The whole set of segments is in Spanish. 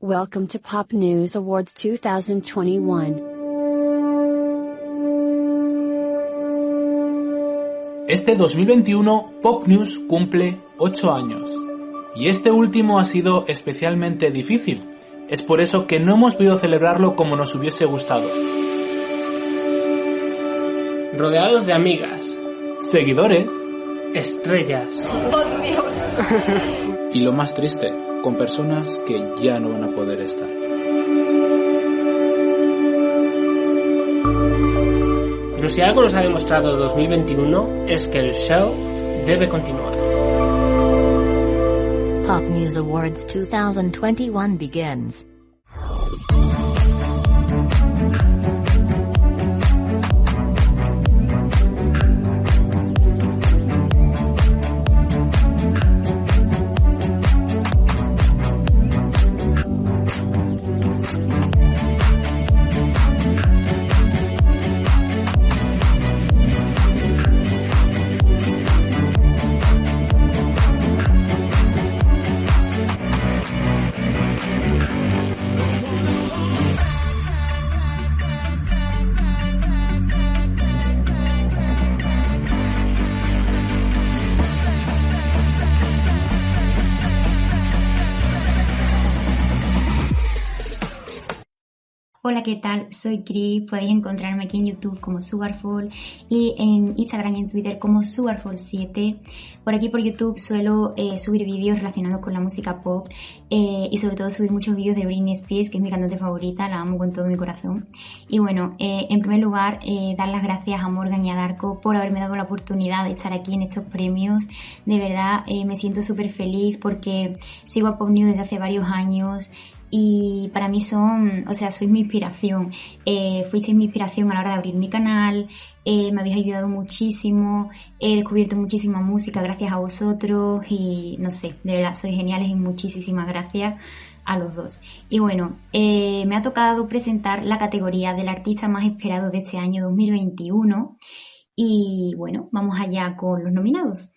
Welcome to Pop News Awards 2021. Este 2021 Pop News cumple 8 años. Y este último ha sido especialmente difícil. Es por eso que no hemos podido celebrarlo como nos hubiese gustado. rodeados de amigas, Seguidores estrellas, y lo más triste, con personas que ya no van a poder estar. pero si algo nos ha demostrado 2021 es que el show debe continuar. Pop News Awards 2021 begins. Hola, ¿qué tal? Soy Cris. Podéis encontrarme aquí en YouTube como Sugarfall y en Instagram y en Twitter como Sugarfall7. Por aquí por YouTube suelo eh, subir vídeos relacionados con la música pop eh, y sobre todo subir muchos vídeos de Britney Spears, que es mi cantante favorita, la amo con todo mi corazón. Y bueno, eh, en primer lugar, eh, dar las gracias a Morgan y a Darko por haberme dado la oportunidad de estar aquí en estos premios. De verdad, eh, me siento súper feliz porque sigo a Pop News desde hace varios años y para mí son, o sea, sois mi inspiración. Eh, fuisteis mi inspiración a la hora de abrir mi canal, eh, me habéis ayudado muchísimo, he descubierto muchísima música gracias a vosotros y no sé, de verdad, sois geniales y muchísimas gracias a los dos. Y bueno, eh, me ha tocado presentar la categoría del artista más esperado de este año 2021 y bueno, vamos allá con los nominados.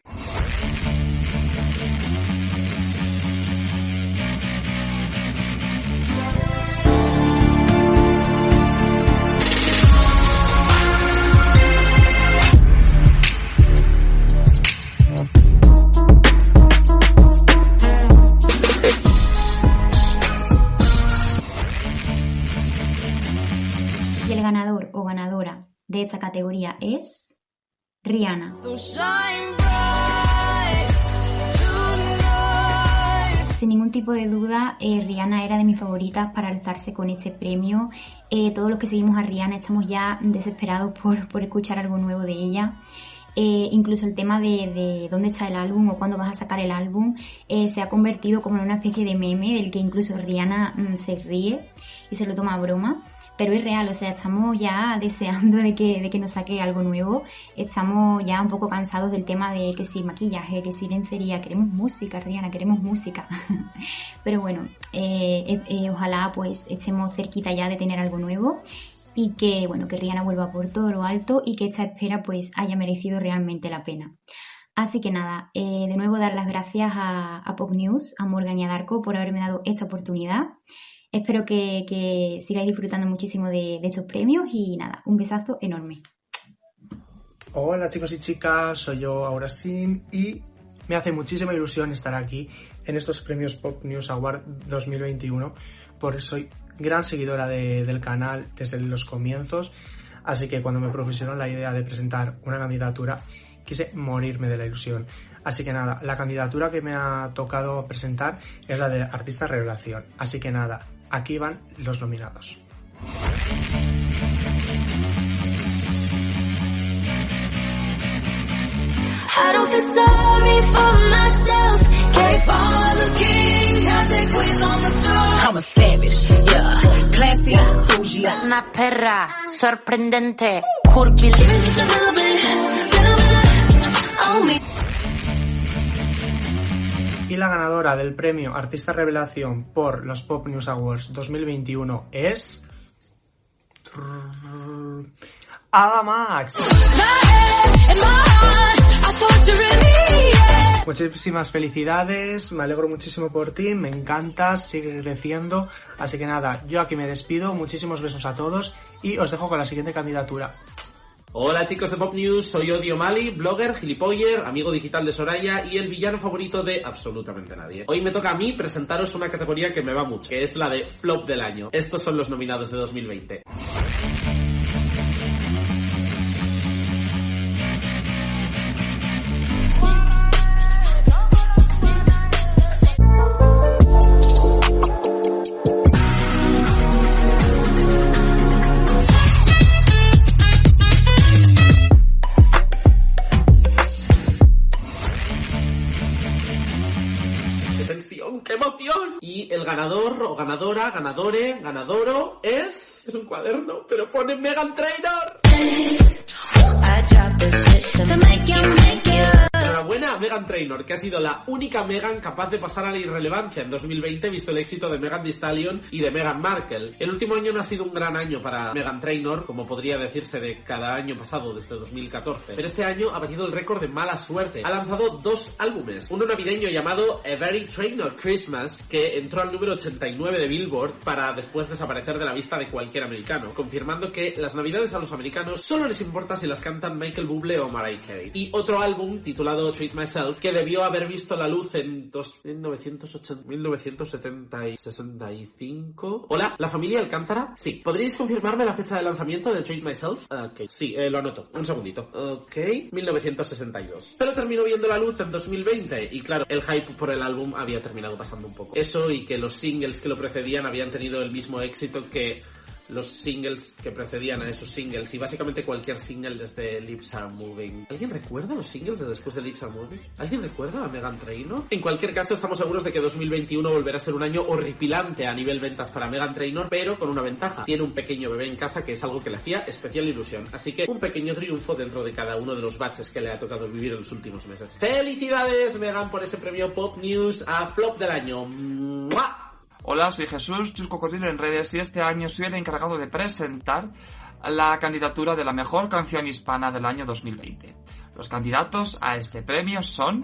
De esta categoría es Rihanna. Sin ningún tipo de duda, eh, Rihanna era de mis favoritas para alzarse con este premio. Eh, todos los que seguimos a Rihanna estamos ya desesperados por, por escuchar algo nuevo de ella. Eh, incluso el tema de, de dónde está el álbum o cuándo vas a sacar el álbum eh, se ha convertido como en una especie de meme del que incluso Rihanna mm, se ríe y se lo toma a broma. Pero es real, o sea, estamos ya deseando de que, de que nos saque algo nuevo. Estamos ya un poco cansados del tema de que si maquillaje, que si lencería, queremos música, Rihanna, queremos música. Pero bueno, eh, eh, eh, ojalá pues estemos cerquita ya de tener algo nuevo y que bueno, que Rihanna vuelva por todo lo alto y que esta espera pues haya merecido realmente la pena. Así que nada, de nuevo dar las gracias a, a Pop News, a Morgan y a Darko por haberme dado esta oportunidad. Espero que, sigáis disfrutando muchísimo de, estos premios y nada, un besazo enorme. Hola chicos y chicas, soy yo Aurasin y me hace muchísima ilusión estar aquí en estos premios Pop News Award 2021 porque soy gran seguidora de- del canal desde los comienzos, así que cuando me propusieron la idea de presentar una candidatura quise morirme de la ilusión. Así que nada, la candidatura que me ha tocado presentar es la de Artista Revelación. Así que nada, aquí van los nominados. I don't feel sorry for myself I'm a savage, yeah. Classy, bougie. Una perra sorprendente, curvilínea. Y la ganadora del premio Artista Revelación por los Pop News Awards 2021 es. Ada Max. Muchísimas felicidades, me alegro muchísimo por ti, me encantas, sigue creciendo. Así que nada, yo aquí me despido, muchísimos besos a todos y os dejo con la siguiente candidatura. Hola chicos de Pop News, soy Odio Mali, blogger, gilipoller, amigo digital de Soraya y el villano favorito de absolutamente nadie. Hoy me toca a mí presentaros una categoría que me va mucho, que es la de Flop del Año. Estos son los nominados de 2020. Y el ganador o ganadora, ganadore, ganadoro es... Es un cuaderno, pero pone Megan Trainor. Enhorabuena a Megan Trainor, que ha sido la única Megan capaz de pasar a la irrelevancia en 2020, visto el éxito de Megan Thee Stallion y de Meghan Markle. El último año no ha sido un gran año para Megan Trainor, como podría decirse de cada año pasado desde 2014, pero este año ha batido el récord de mala suerte. Ha lanzado dos álbumes, uno navideño llamado A Very Trainor Christmas, que entró al número 89 de Billboard para después desaparecer de la vista de cualquier americano, confirmando que las navidades a los americanos solo les importa si las cantan Michael Bublé o Mariah Carey. Y otro álbum titulado Treat Myself, que debió haber visto la luz en dos- 1980, 1970 y 65. Hola, ¿la familia Alcántara? Sí. ¿Podríais confirmarme la fecha de lanzamiento de Treat Myself? Sí, eh, lo anoto. Un segundito. Ok, 1962. Pero terminó viendo la luz en 2020 y claro, el hype por el álbum había terminado pasando un poco. Eso y que los singles que lo precedían habían tenido el mismo éxito que los singles que precedían a esos singles y básicamente cualquier single desde Lips Are Moving. ¿Alguien recuerda los singles de después de Lips Are Moving? ¿Alguien recuerda a Megan Trainor? En cualquier caso, estamos seguros de que 2021 volverá a ser un año horripilante a nivel ventas para Megan Trainor, pero con una ventaja. Tiene un pequeño bebé en casa que es algo que le hacía especial ilusión. Así que un pequeño triunfo dentro de cada uno de los baches que le ha tocado vivir en los últimos meses. ¡Felicidades, Megan, por ese premio Pop News a Flop del año! Hola, soy Jesús, Chus Cocodrilo en redes y este año soy el encargado de presentar la candidatura de la mejor canción hispana del año 2020. Los candidatos a este premio son...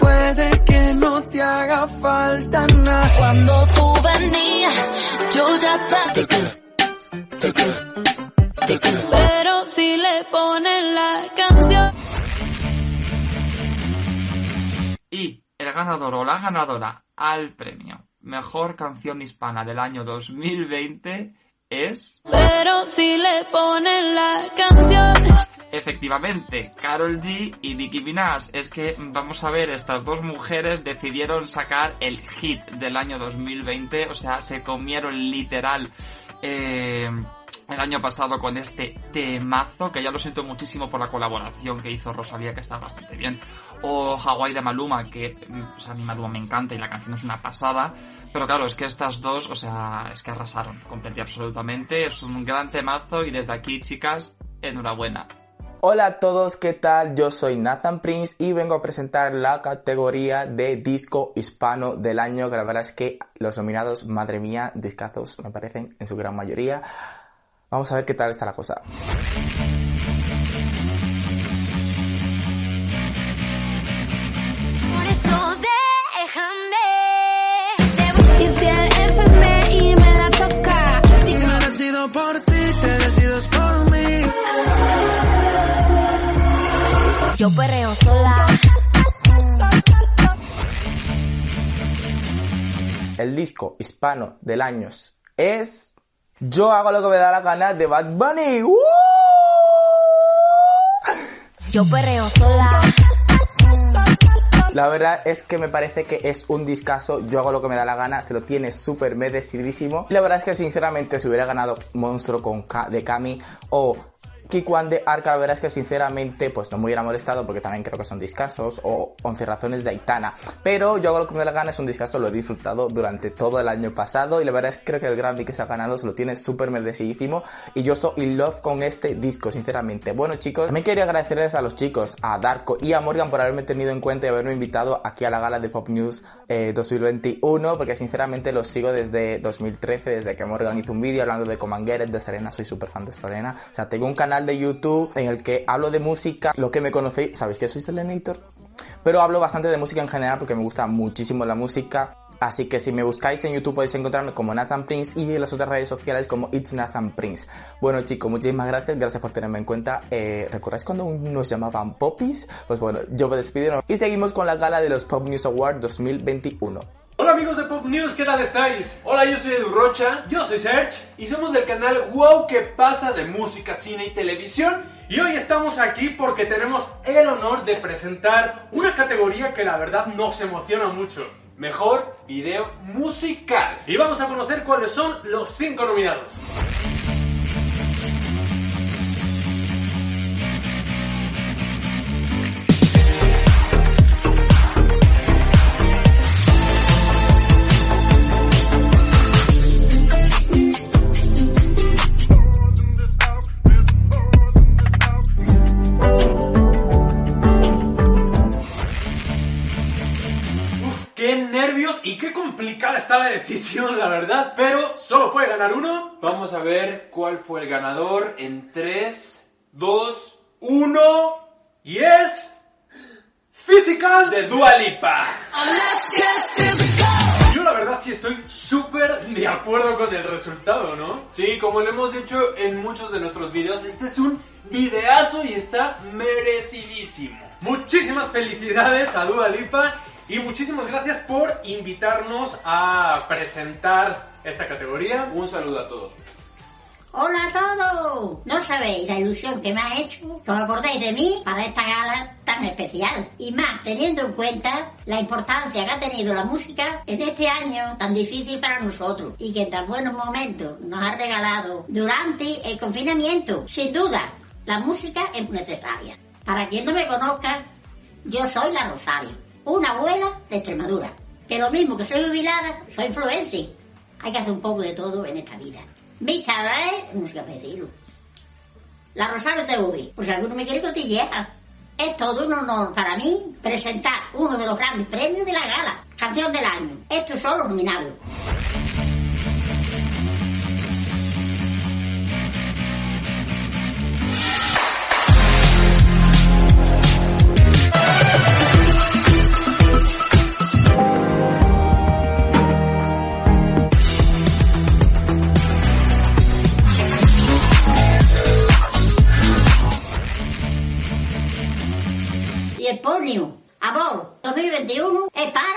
Puede que no te haga falta nada. Cuando tú venías, yo ya estaba. Ponen la canción. Y el ganador o la ganadora al premio Mejor Canción Hispana del año 2020 es... Pero si le ponen la canción. Efectivamente, Carol G y Nicki Minaj. Es que, vamos a ver, estas dos mujeres decidieron sacar el hit del año 2020, o sea, se comieron literal eh, el año pasado con este temazo, que ya lo siento muchísimo por la colaboración que hizo Rosalía, que está bastante bien. O Hawaii de Maluma, que, mm, o sea, a mí Maluma me encanta y la canción es una pasada. Pero claro, es que estas dos, o sea, es que arrasaron completamente absolutamente. Es un gran temazo y desde aquí, chicas, enhorabuena. Hola a todos, ¿qué tal? Yo soy Nathan Prince y vengo a presentar la categoría de disco hispano del año, que la verdad es que los nominados, madre mía, discazos me parecen en su gran mayoría. Vamos a ver qué tal está la cosa. Por eso déjame. Y si el FMI me la toca. Si no decido por ti, te decides por mí. Yo perreo sola. El disco hispano del año es Yo hago lo que me da la gana de Bad Bunny. ¡Uh! Yo perreo sola. La verdad es que me parece que es un discazo, yo hago lo que me da la gana, se lo tiene súper merecidísimo. Y la verdad es que sinceramente si hubiera ganado Monstruo con Ka- de Kami o Kikwan de Arca, la verdad es que sinceramente pues no me hubiera molestado porque también creo que son discazos o 11 razones de Aitana. Pero yo hago lo que me da la gana, es un discazo, lo he disfrutado durante todo el año pasado y la verdad es que creo que el Grammy que se ha ganado se lo tiene súper merecidísimo y yo estoy in love con este disco, sinceramente. Bueno chicos, también quería agradecerles a los chicos, a Darko y a Morgan por haberme tenido en cuenta y haberme invitado aquí a la gala de Pop News eh, 2021 porque sinceramente los sigo desde 2013, desde que Morgan hizo un vídeo hablando de Comangueres, de Serena, soy súper fan de Serena. O sea, tengo un canal de YouTube en el que hablo de música, lo que me conocéis, ¿sabéis que soy Selenator? Pero hablo bastante de música en general porque me gusta muchísimo la música. Así que si me buscáis en YouTube podéis encontrarme como Nathan Prince y en las otras redes sociales como It's Nathan Prince. Bueno chicos, muchísimas gracias, gracias por tenerme en cuenta. Eh, ¿Recordáis cuando nos llamaban Poppies? Pues bueno, yo me despido y seguimos con la gala de los Pop News Awards 2021. Hola amigos de Pop News, ¿qué tal estáis? Hola, yo soy Edu Rocha, yo soy Serge y somos del canal Wow que pasa de música, cine y televisión. Y hoy estamos aquí porque tenemos el honor de presentar una categoría que la verdad nos emociona mucho. Mejor video musical. Y vamos a conocer cuáles son los cinco nominados. Está la decisión, la verdad. Pero solo puede ganar uno. Vamos a ver cuál fue el ganador en 3, 2, 1. Y es. Physical de Dua Lipa. Yo la verdad sí estoy súper de acuerdo con el resultado, ¿no? Sí, como lo hemos dicho en muchos de nuestros videos, este es un videazo y está merecidísimo. Muchísimas felicidades a Dua Lipa y muchísimas gracias por invitarnos a presentar esta categoría. Un saludo a todos. Hola a todos. No sabéis la ilusión que me ha hecho que os acordéis de mí para esta gala tan especial. Y más teniendo en cuenta la importancia que ha tenido la música en este año tan difícil para nosotros y que en tan buenos momentos nos ha regalado durante el confinamiento. Sin duda, la música es necesaria. Para quien no me conozca, yo soy la Rosario, una abuela de Extremadura. Que lo mismo que soy jubilada, soy influencer. Hay que hacer un poco de todo en esta vida. Es música decirlo. La Rosario TV, si alguno me quiere cotillear. Es todo un honor para mí presentar uno de los grandes premios de la gala, Canción del Año. Estos son los nominados. El ponio, Amor 2021, es para...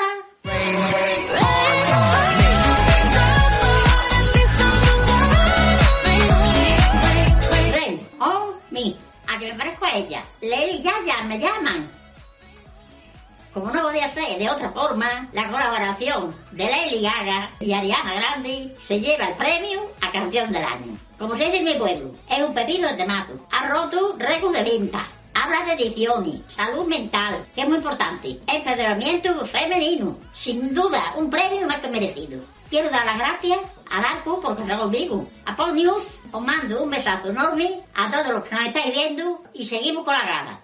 Oh, mi, a que me parezco a ella. Lely y Yaya me llaman. Como no podía ser de otra forma, la colaboración de Lady Gaga y Ariana Grande se lleva el premio a Canción del Año. Como se dice en mi pueblo, es un pepino de temazo. Ha roto récord de venta. Habla de ediciones, salud mental, que es muy importante, empoderamiento femenino. Sin duda, un premio más que merecido. Quiero dar las gracias a Darko por estar conmigo. A Paul News os mando un besazo enorme a todos los que nos estáis viendo y seguimos con la gala.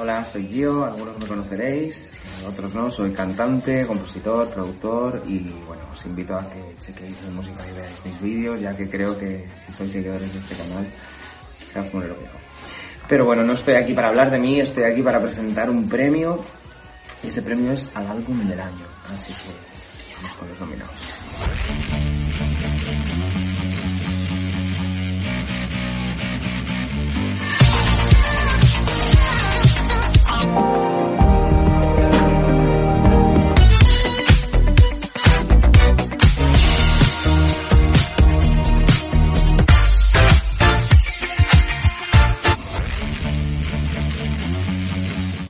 Hola, soy Gio, algunos me conoceréis, otros no, soy cantante, compositor, productor y bueno, os invito a que chequéis mi música y veáis mis vídeos, ya que creo que si sois seguidores de este canal, quizás pone lo. Pero bueno, no estoy aquí para hablar de mí, estoy aquí para presentar un premio y ese premio es al álbum del año, así que vamos con los nominados.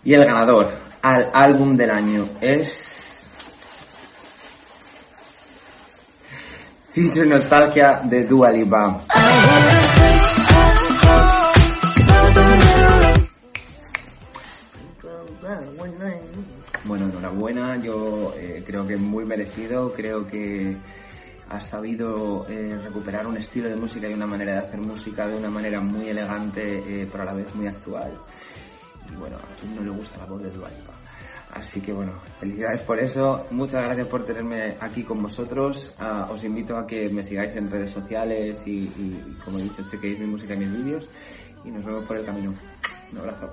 Y el ganador al álbum del año es... Future Nostalgia de Dua Lipa. Bueno, enhorabuena, yo eh, creo que muy merecido, creo que has sabido eh, recuperar un estilo de música y una manera de hacer música de una manera muy elegante, eh, pero a la vez muy actual. Y bueno, a quien no le gusta la voz de Dua Lipa. Así que bueno, felicidades por eso. Muchas gracias por tenerme aquí con vosotros. Ah, os invito a que me sigáis en redes sociales y, y, y, como he dicho, chequéis mi música y mis vídeos. Y nos vemos por el camino. Un abrazo.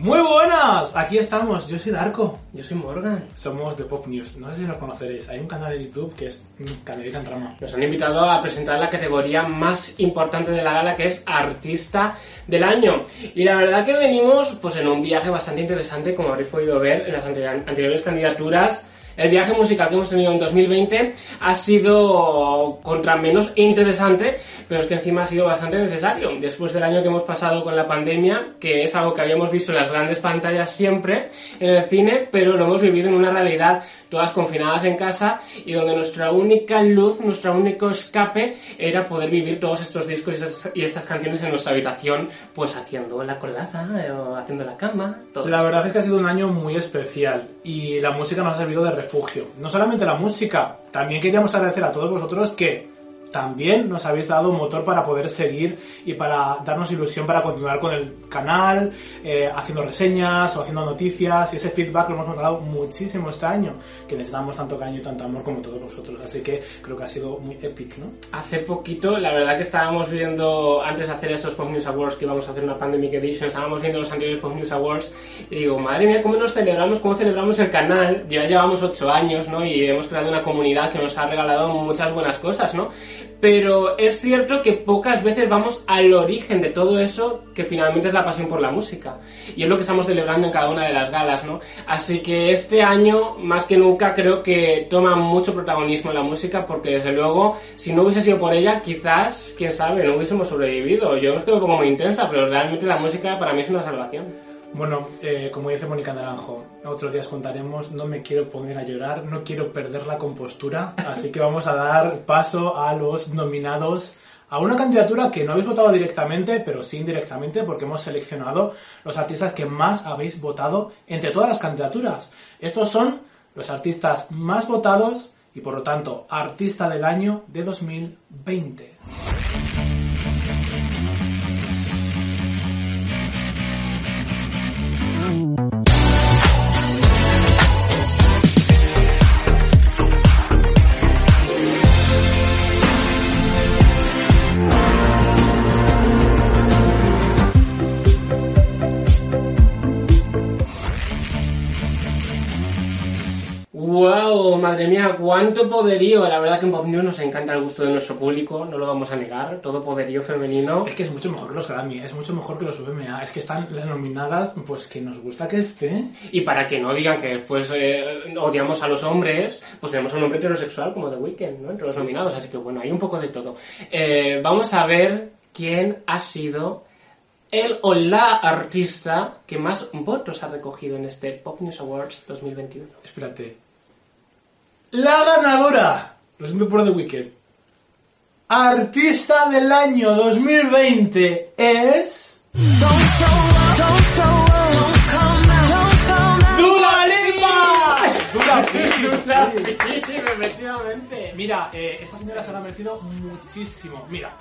Muy buenas, aquí estamos, yo soy Darko. Yo soy Morgan. Somos de Pop News, no sé si nos conoceréis, hay un canal de YouTube que es Canelita en Rama. Nos han invitado a presentar la categoría más importante de la gala que es Artista del Año. Y la verdad que venimos pues en un viaje bastante interesante, como habréis podido ver en las anteriores candidaturas. El viaje musical que hemos tenido en 2020 ha sido contra menos interesante, pero es que encima ha sido bastante necesario. Después del año que hemos pasado con la pandemia, que es algo que habíamos visto en las grandes pantallas siempre en el cine, pero lo hemos vivido en una realidad todas confinadas en casa y donde nuestra única luz, nuestro único escape era poder vivir todos estos discos y estas, y estas canciones en nuestra habitación, pues haciendo la colgada o haciendo la cama. Todo La esto. verdad es que ha sido un año muy especial y la música nos ha servido de refugio. No solamente la música, también queríamos agradecer a todos vosotros que también nos habéis dado motor para poder seguir y para darnos ilusión para continuar con el canal, eh, haciendo reseñas o haciendo noticias y ese feedback lo hemos notado muchísimo este año, que les damos tanto cariño y tanto amor como todos vosotros, así que creo que ha sido muy epic, ¿no? Hace poquito, la verdad que estábamos viendo, antes de hacer esos Pop News Awards, que íbamos a hacer una Pandemic Edition, estábamos viendo los anteriores Pop News Awards y digo, madre mía, cómo nos celebramos, cómo celebramos el canal. Ya llevamos ocho años, ¿no? Y hemos creado una comunidad que nos ha regalado muchas buenas cosas, ¿no? Pero es cierto que pocas veces vamos al origen de todo eso, que finalmente es la pasión por la música. Y es lo que estamos celebrando en cada una de las galas, ¿no? Así que este año, más que nunca, creo que toma mucho protagonismo la música, porque desde luego, si no hubiese sido por ella, quizás, quién sabe, no hubiésemos sobrevivido. Yo es que me pongo muy intensa, pero realmente la música para mí es una salvación. Bueno, eh, como dice Mónica Naranjo, otros días contaremos, no me quiero poner a llorar, no quiero perder la compostura, así que vamos a dar paso a los nominados a una candidatura que no habéis votado directamente, pero sí indirectamente, porque hemos seleccionado los artistas que más habéis votado entre todas las candidaturas. Estos son los artistas más votados y por lo tanto artista del año de 2020. Cuánto poderío. La verdad que en Pop News nos encanta el gusto de nuestro público, no lo vamos a negar. Todo poderío femenino. Es que es mucho mejor que los Grammy, es mucho mejor que los VMA, es que están las nominadas, pues que nos gusta que esté. Y para que no digan que después eh, odiamos a los hombres, pues tenemos un hombre heterosexual como The Weeknd, ¿no? Entre los Sí, nominados. sí. Así que bueno, hay un poco de todo. Eh, vamos a ver quién ha sido el o la artista que más votos ha recogido en este Pop News Awards 2021. Espérate. La ganadora, lo siento por The Weeknd, artista del año 2020 es... ¡Dua Lipa! ¡Dua Dua Lipa, efectivamente. Mira, eh, esta señora se lo ha merecido muchísimo. Mira,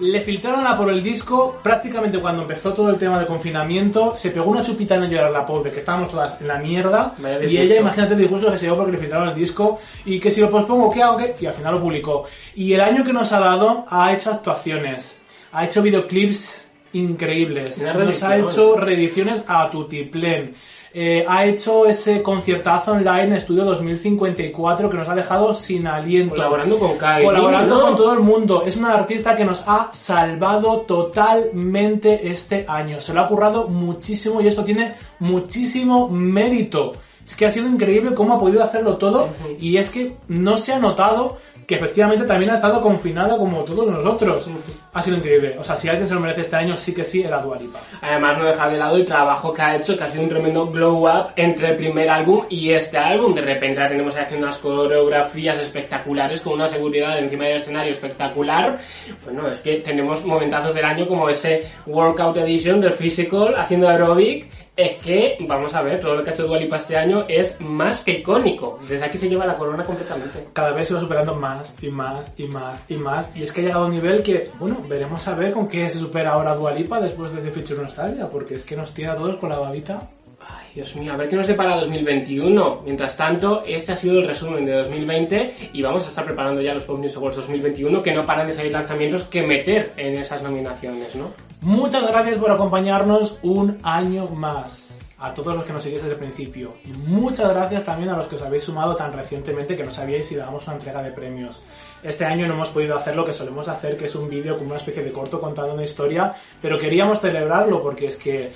le filtraron a por el disco prácticamente cuando empezó todo el tema de confinamiento. Se pegó una chupita en llorar la pobre, que estábamos todas en la mierda. Vaya Y disgusto. ella, imagínate el disgusto que se llevó porque le filtraron el disco. Y que si lo pospongo, ¿qué hago? ¿Qué? Y al final lo publicó. Y el año que nos ha dado, ha hecho actuaciones. Ha hecho videoclips increíbles. Nos ha hecho reediciones a tutiplén. Eh, ha hecho ese conciertazo online Estudio 2054 que nos ha dejado sin aliento. Colaborando con Kai. Colaborando ¿no? con todo el mundo. Es una artista que nos ha salvado totalmente este año. Se lo ha currado muchísimo y esto tiene muchísimo mérito. Es que ha sido increíble cómo ha podido hacerlo todo y es que no se ha notado que efectivamente también ha estado confinada como todos nosotros. Ha sido increíble. O sea, si alguien se lo merece este año, sí que sí, era Dua Lipa. Además, no dejar de lado el trabajo que ha hecho, que ha sido un tremendo glow up entre el primer álbum y este álbum. De repente la tenemos ahí haciendo unas coreografías espectaculares, con una seguridad encima del escenario espectacular. Bueno, es que tenemos momentazos del año como ese Workout Edition del Physical haciendo aerobic es que, vamos a ver, todo lo que ha hecho Dualipa este año es más que icónico. Desde aquí se lleva la corona completamente. Cada vez se va superando más y más y más y más. Y es que ha llegado a un nivel que, bueno, veremos a ver con qué se supera ahora Dualipa después de ese Feature Nostalgia, porque es que nos tira a todos con la babita. Ay, Dios mío, a ver qué nos depara 2021. Mientras tanto, este ha sido el resumen de 2020 y vamos a estar preparando ya los Pop News Awards 2021 que no paran de salir lanzamientos que meter en esas nominaciones, ¿no? Muchas gracias por acompañarnos un año más. A todos los que nos seguís desde el principio. Y muchas gracias también a los que os habéis sumado tan recientemente que no sabíais si dábamos una entrega de premios. Este año no hemos podido hacer lo que solemos hacer, que es un vídeo con una especie de corto contando una historia, pero queríamos celebrarlo porque es que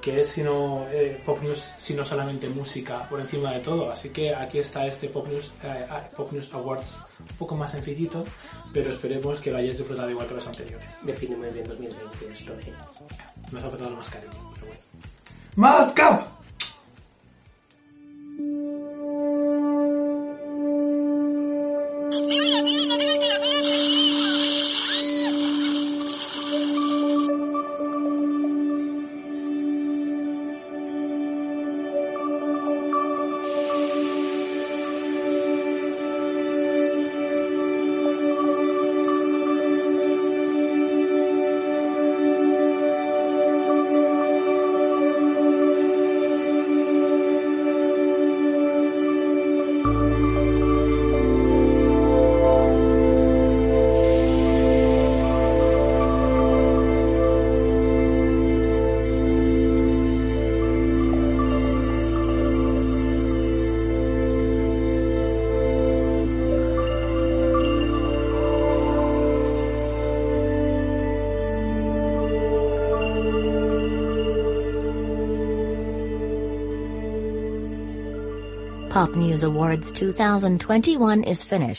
que es sino eh, Pop News, sino solamente música por encima de todo. Así que aquí está este Pop News, eh, Pop News Awards, un poco más sencillito, pero esperemos que lo hayáis disfrutado igual que los anteriores. Define muy bien 2020 esto. Nos ha faltado más cariño, pero bueno. ¡Más cap! Pop News Awards 2021 is finished.